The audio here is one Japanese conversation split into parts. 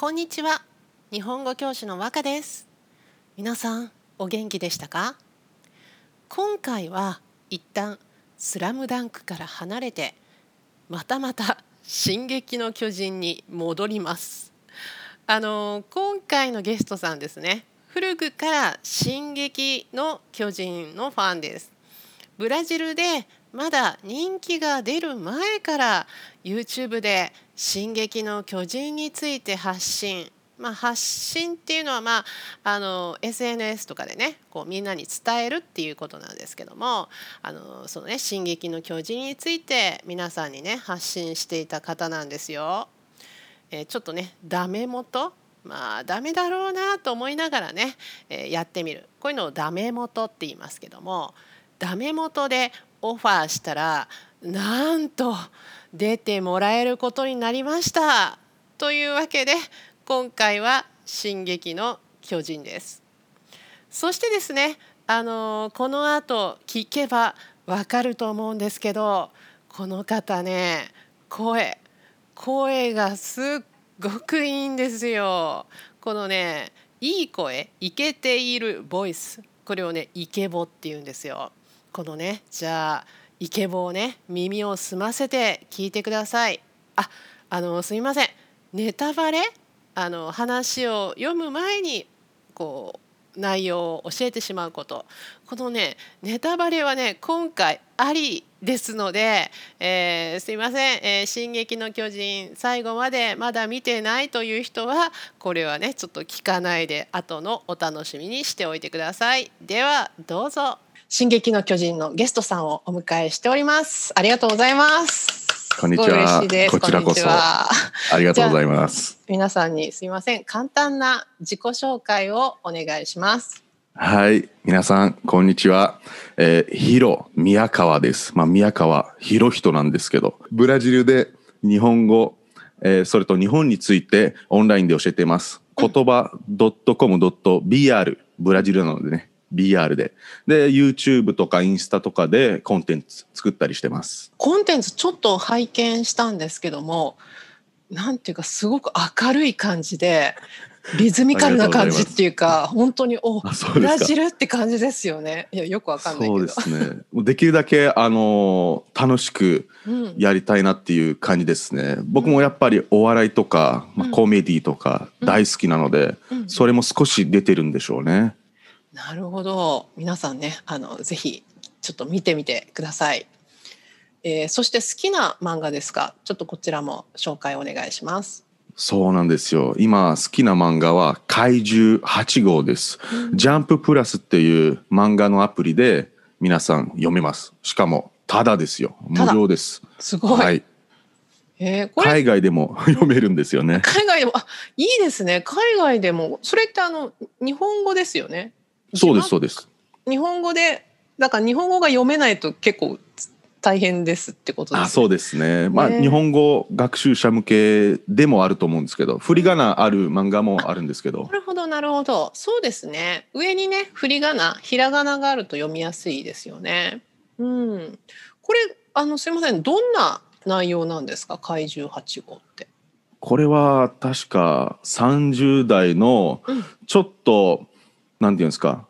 こんにちは。日本語教師の和歌です。皆さんお元気でしたか？今回は一旦スラムダンクから離れてまたまた進撃の巨人に戻ります。あの今回のゲストさんですね。古くから進撃の巨人のファンです。ブラジルでまだ人気が出る前から YouTube で「進撃の巨人」について発信まあ、発信っていうのは、まあ、あの SNS とかでねこうみんなに伝えるっていうことなんですけどもあのそのね「進撃の巨人」について皆さんにね発信していた方なんですよ。え、ちょっとねダメ元まあダメだろうなと思いながらね、えー、やってみるこういうのをダメ元って言いますけどもダメ元でオファーしたらなんと出てもらえることになりましたというわけで今回は「進撃の巨人」です。そしてですねあのこの後聞けばわかると思うんですけどこの方ね声声がすっごくいいんですよ。このねいい声イケているボイスこれをねイケボって言うんですよ。このねじゃあイケボをね耳を澄ませて聞いてください。ああのすみません。ネタバレ？あの話を読む前にこう内容を教えてしまうこと。このねネタバレはね今回ありですので、えー、すいません、えー「進撃の巨人」最後までまだ見てないという人はこれはねちょっと聞かないで後のお楽しみにしておいてください。ではどうぞ。進撃の巨人のゲストさんをお迎えしております。ありがとうございます。こんにちは。こちらこそ。ありがとうございます。皆さんにすみません。簡単な自己紹介をお願いします。はい。皆さん、こんにちは。えー、ヒロ宮川です。まあ、宮川博人なんですけど、ブラジルで日本語、えー、それと日本についてオンラインで教えています。言葉 .com.br ブラジルなのでね、BR で。で、YouTube とかインスタとかでコンテンツ作ったりしてます。コンテンツちょっと拝見したんですけども、なんていうかすごく明るい感じで、リズミカルな感じっていうか、本当におブラジルって感じですよね。いやよくわかんないそうですね。できるだけあの楽しくやりたいなっていう感じですね。うん、僕もやっぱりお笑いとか、まあ、コメディとか大好きなので、うん、それも少し出てるんでしょうね。なるほど。皆さんねあのぜひちょっと見てみてください、えー、そして好きな漫画ですか？ちょっとこちらも紹介お願いします。そうなんですよ。今好きな漫画は怪獣8号です、うん、ジャンププラスっていう漫画のアプリで皆さん読めます。しかもただですよ。無料です。すごい、はい。えー、海外でも読めるんですよね。海外でもあいいですね。海外でも。それってあの日本語ですよね？そうですそうです。日本語でだから日本語が読めないと結構大変ですってことです、ね、あそうですね。まあ、日本語学習者向けでもあると思うんですけど振り仮名ある漫画もあるんですけど。なるほどなるほど。そうですね。上にね振り仮名ひらがながあると読みやすいですよね。うん。これあのすいません。どんな内容なんですか？怪獣8号って。これは確か30代のちょっと、うんなんていうんですか？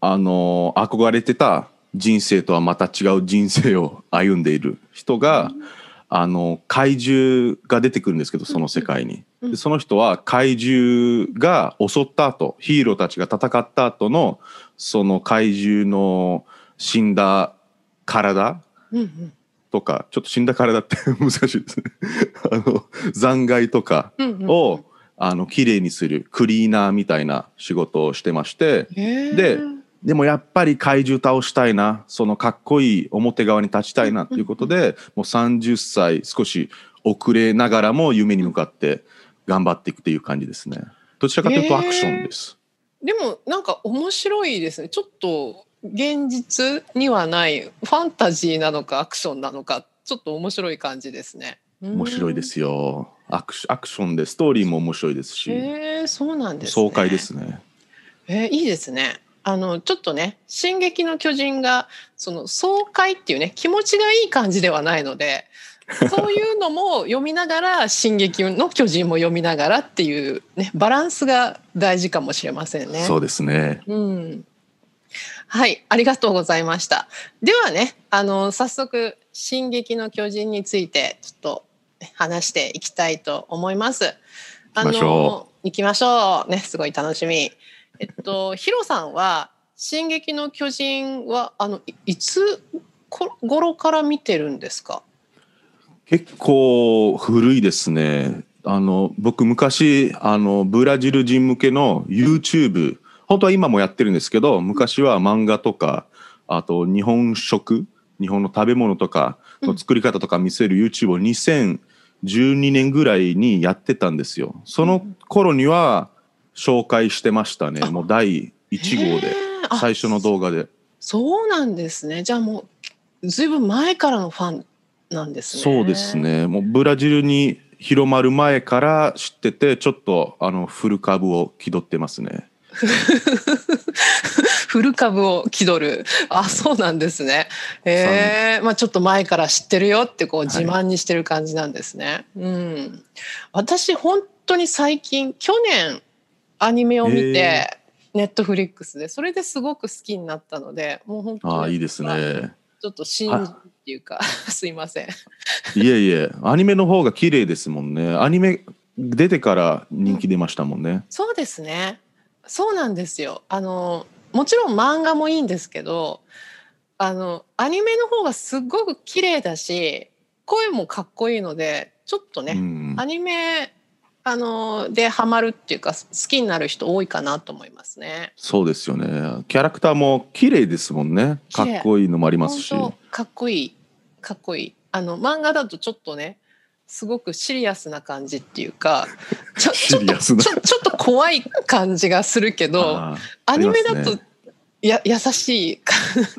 あの憧れてた人生とはまた違う人生を歩んでいる人が、うん、あの怪獣が出てくるんですけどその世界に、うん、でその人は怪獣が襲った後ヒーローたちが戦った後のその怪獣の死んだ体、とかちょっと死んだ体って 難しいですね。あの残骸とかをあの綺麗にするクリーナーみたいな仕事をしてましてででもやっぱり怪獣倒したいなそのかっこいい表側に立ちたいなということで、もう30歳少し遅れながらも夢に向かって頑張っていくっていう感じですね。どちらかというとアクションです。でもなんか面白いですね。ちょっと現実にはないファンタジーなのかアクションなのかちょっと面白い感じですね。面白いですよ。アクシアクションでストーリーも面白いですし、えー、そうなんです、ね、爽快ですね。えー、いいですね。あのちょっとね「進撃の巨人が」その爽快っていうね気持ちがいい感じではないので そういうのも読みながら「進撃の巨人」も読みながらっていうねバランスが大事かもしれませんね。そうですね。うんはい、ありがとうございました。ではね、あの早速「進撃の巨人」についてちょっと話していきたいと思います。あ行きましょ行きましょう。ね、すごい楽しみ。えっとヒロさんは「進撃の巨人は」あのいいつこ頃から見てるんですか？結構古いですね。あの僕昔あのブラジル人向けの YouTube 本当は今もやってるんですけど昔は漫画とかあと日本食日本の食べ物とかの作り方とか見せる YouTube を2012年ぐらいにやってたんですよ。その頃には紹介してましたね。もう第1号で最初の動画で。そうなんですね。じゃあもうずいぶん前からのファンなんですね。そうです。ね。もうブラジルに広まる前から知ってて、ちょっとあのフル株を気取ってますね。フル株を気取る。あ、そうなんですね。ええまあちょっと前から知ってるよってこうい自慢にしてる感じなんですね。うん。私本当に最近去年アニメを見へて。ネットフリックスでそれですごく好きになったのでもう本当にああ、いいですね。ちょっと信じっていうかすいませんいえいえ、アニメの方が綺麗ですもんね。アニメ出てから人気出ましたもんね。そうですね。そうなんですよ。あのもちろん漫画もいいんですけど、あのアニメの方がすっごく綺麗だし、声もかっこいいので、ちょっとね、うんアニメあのでハマるっていうか好きになる人多いかなと思いますね。そうですよね。キャラクターも綺麗ですもんね。かっこいいのもありますし。本当かっこいいかっこいい。あの漫画だとちょっとね。すごくシリアスな感じっていうかちょちょちょっと怖い感じがするけどアニメだとや優しい感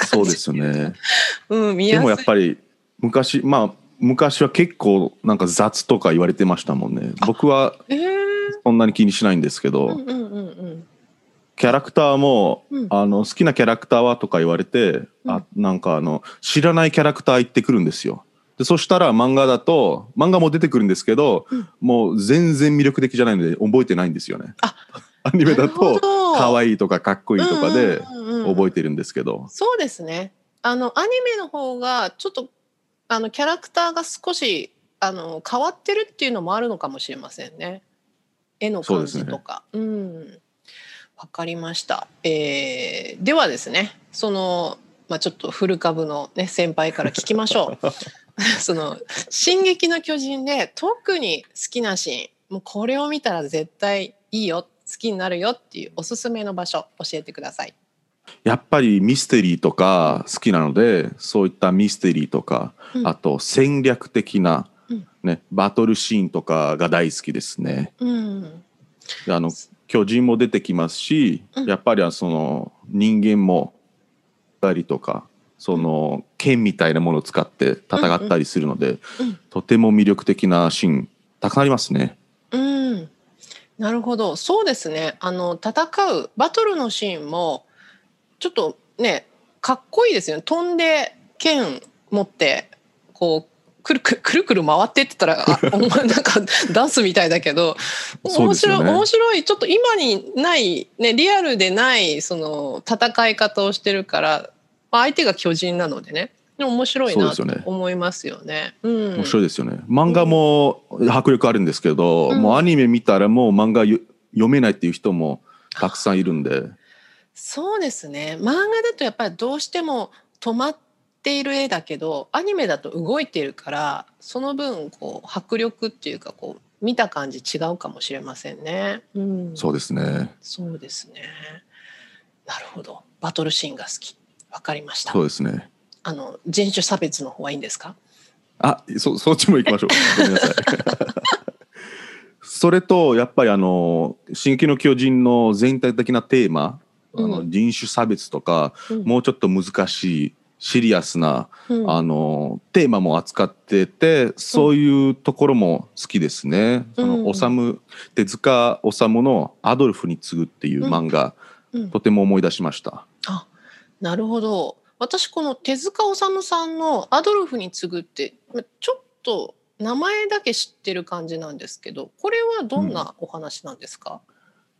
じ。そうですよね。うん見でもやすい。やっぱり昔、まあ昔は結構なんか雑とか言われてましたもんね。僕はえー。そんなに気にしないんですけど、うんうんうんうん。キャラクターも、うん。あの好きなキャラクターはとか言われて、あなんかあの知らないキャラクター言ってくるんですよ。でそしたら漫画だと漫画も出てくるんですけど、もう全然魅力的じゃないので覚えてないんですよね。あ アニメだと可い愛いとかかっこいいとかで覚ええてるんですけど、そうですね。あのアニメの方がちょっとあのキャラクターが少しあの変わってるっていうのもあるのかもしれませんね。絵の感じとか。う,、ん。わかりました、えーではですねその、まあ、ちょっと古株の、ね、先輩から聞きましょう。その「進撃の巨人」で特に好きなシーンもうこれを見たら絶対いいよ好きになるよっていうおすすめの場所教えてください。やっぱりミステリーとか好きなのでそういったミステリーとか、うん。あと戦略的な、うん。ね、バトルシーンとかが大好きですね。うん。であの巨人も出てきますし、うん。やっぱりはその人間もたりとかその剣みたいなものを使って戦ったりするので、うん。とても魅力的なシーンたくさんありますね。うん、なるほど。そうですね。あの戦うバトルのシーンもちょっとねかっこいいですよね。飛んで剣持ってこうくるくるくるくる回ってってたらあ お前なんかダンスみたいだけど面白い、面白い。ちょっと今にない、ね、リアルでないその戦い方をしてるから、まあ、相手が巨人なのでねでも面白いなと思いますよね。うん、面白いですよね。漫画も迫力あるんですけど、うんもうアニメ見たらもう漫画よ読めないっていう人もたくさんいるんで。そうですね漫画だとやっぱりどうしても止まっている絵だけどアニメだと動いているからその分こう迫力っていうかこう見た感じ違うかもしれませんね。うん、そうですね。そうですね。なるほどバトルシーンが好きわかりましたそう。ですね。あの人種差別の方はいいんですか？あ、そそっちも行きましょう。ごめんなさい。それとやっぱりあの「進撃の巨人」の全体的なテーマ、あのうん人種差別とか、うんもうちょっと難しいシリアスな、うんあのテーマも扱っててそういうところも好きですね。そうんのおさむ手塚治虫の「アドルフに次ぐ」っていう漫画、うんとても思い出しました。あなるほど。私この手塚治虫さんの「アドルフに次ぐ」ってまちょっと名前だけ知ってる感じなんですけどこれはどんなお話なんですか、うん、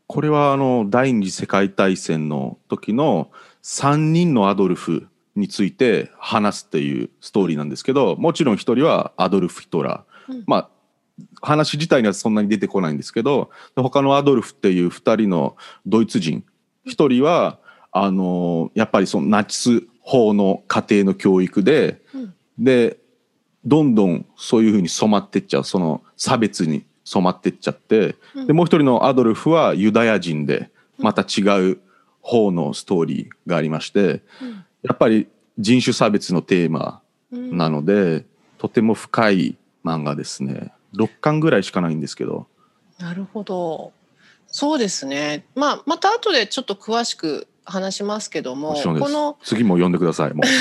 これはあの第二次世界大戦の時の3人のアドルフについて話すっていうストーリーなんですけどもちろん1人はアドルフ・ヒトラー、うん、まあ話自体にはそんなに出てこないんですけど他のアドルフっていう2人のドイツ人1人はあのやっぱりそのナチス法の家庭の教育で、うん、でどんどんそういうふうに染まってっちゃうその差別に染まってっちゃって、うん、でもう一人のアドルフはユダヤ人でまた違う方のストーリーがありまして、うん、やっぱり人種差別のテーマなので、とても深い漫画ですね。6巻ぐらいしかないんですけど。なるほど。そうですね、まあ、また後でちょっと詳しく話しますけどもこの次も読んでくださいもう。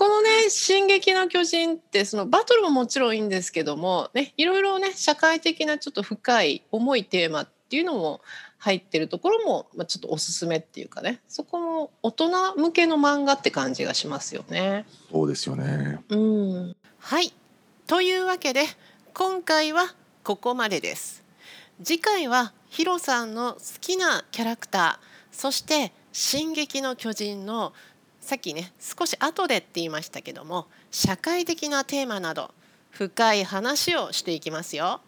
このね「進撃の巨人」ってそのバトルももちろんいいんですけども、ね、いろいろね社会的なちょっと深い重いテーマっていうのも入ってるところも、まあ、ちょっとおすすめっていうかねそこも大人向けの漫画って感じがしますよね。そうですよね、うん、はい。というわけで今回はここまでです。次回はヒロさんの好きなキャラクターそして「進撃の巨人」のさっきね少し後でって言いましたけども社会的なテーマなど深い話をしていきますよ。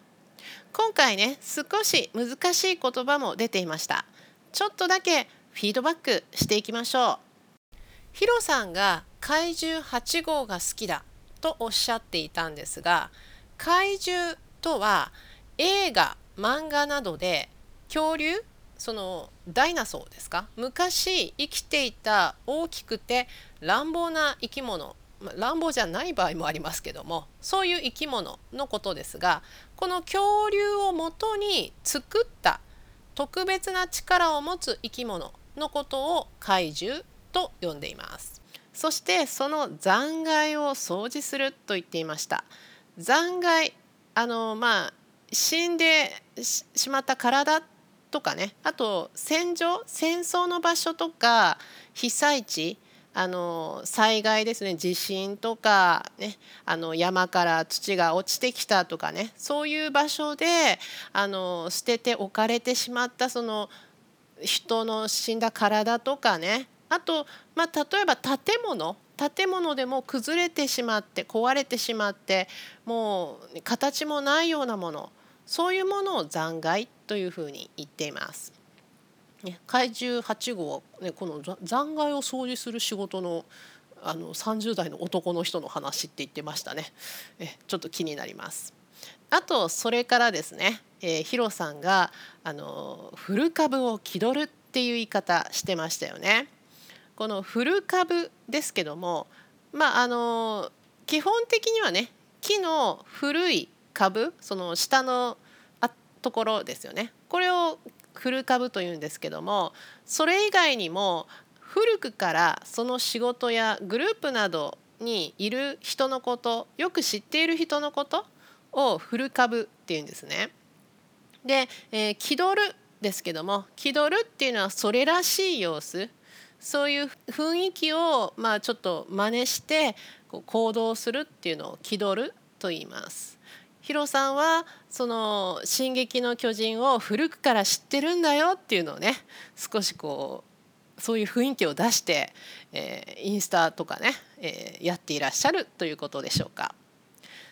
今回ね少し難しい言葉も出ていました。ちょっとだけフィードバックしていきましょう。ヒロさんが怪獣8号が好きだとおっしゃっていたんですが怪獣とは映画漫画などで恐竜そのダイナソーですか？昔生きていた大きくて乱暴な生き物乱暴じゃない場合もありますけどもそういう生き物のことですがこの恐竜をもとに作った特別な力を持つ生き物のことを怪獣と呼んでいます。そしてその残骸を掃除すると言っていました。残骸あのまあ死んでしまった体とかね。あと戦場戦争の場所とか被災地あの災害ですね。地震とか、ね、あの山から土が落ちてきたとかね。そういう場所であの捨てて置かれてしまったその人の死んだ体とかね。あと、まあ、例えば建物。建物でも崩れてしまって壊れてしまってもう形もないようなもの。そういうものを残骸というふうに言っています。ね、怪獣8号は、ね、この残骸を掃除する仕事のあの30代の男の人の話って言ってましたね。えちょっと気になります。あとそれからですね、えー、ヒロさんがあの古株を気取るっていう言い方してましたよね。この古株ですけどもまああの基本的にはね木の古い株その下のところですよねこれを古株というんですけどもそれ以外にも古くからその仕事やグループなどにいる人のことよく知っている人のことを古株っていうんですね。で、えー、気取るですけども気取るっていうのはそれらしい様子そういう雰囲気をまあちょっと真似してこう行動するっていうのを気取ると言います。ヒロさんはその「進撃の巨人」を古くから知ってるんだよっていうのをね少しこうそういう雰囲気を出して、えー、インスタとかね、えー、やっていらっしゃるということでしょうか。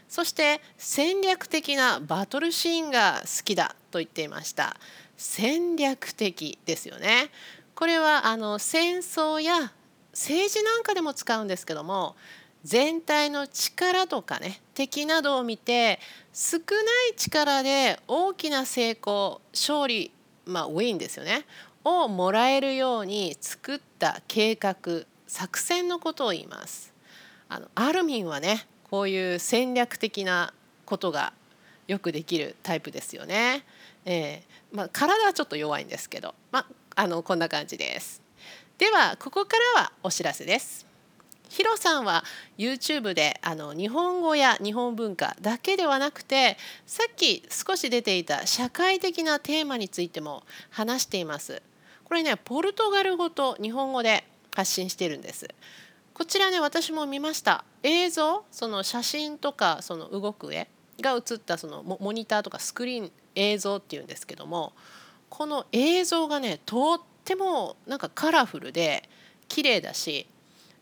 そして戦略的なバトルシーンが好きだと言っていました。戦略的ですよね。これはあの戦争や政治なんかでも使うんですけども全体の力とかね敵などを見て少ない力で大きな成功勝利まあウィンですよねをもらえるように作った計画作戦のことを言います。あのアルミンはねこういう戦略的なことがよくできるタイプですよね。えーまあ、体はちょっと弱いんですけど、まあ、あのこんな感じです。ではここからはお知らせです。ヒロさんは YouTube であの日本語や日本文化だけではなくてさっき少し出ていた社会的なテーマについても話しています。これねポルトガル語と日本語で発信してるんです。こちらね私も見ました映像その写真とかその動く絵が映ったそのモニターとかスクリーン映像っていうんですけどもこの映像がねとってもなんかカラフルで綺麗だし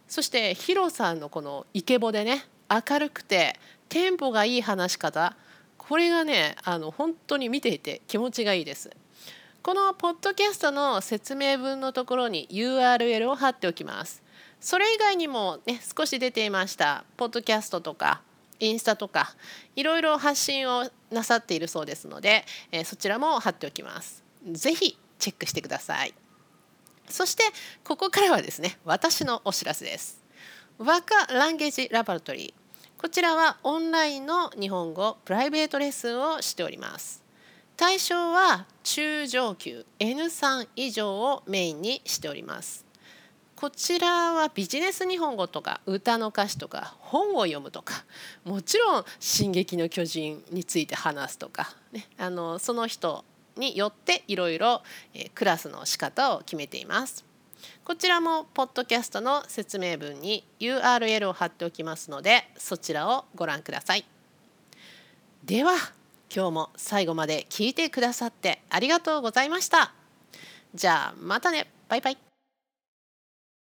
そしてヒロさんのこのイケボでね明るくてテンポがいい話し方これがねあの本当に見ていて気持ちがいいです。このポッドキャストの説明文のところに URL を貼っておきます。それ以外にもね少し出ていましたポッドキャストとかインスタとかいろいろ発信をなさっているそうですので、えー、そちらも貼っておきます。ぜひチェックしてください。そしてここからはですね私のお知らせです。ワーカランゲージラボラトリーこちらはオンラインの日本語プライベートレッスンをしております。対象は中上級 N3 以上をメインにしております。こちらはビジネス日本語とか歌の歌詞とか本を読むとかもちろん「進撃の巨人」について話すとか、ね、あのその人によっていろいろクラスの仕方を決めています。こちらもポッドキャストの説明文に URL を貼っておきますのでそちらをご覧ください。では今日も最後まで聞いてくださってありがとうございました。じゃあまたねバイバイ。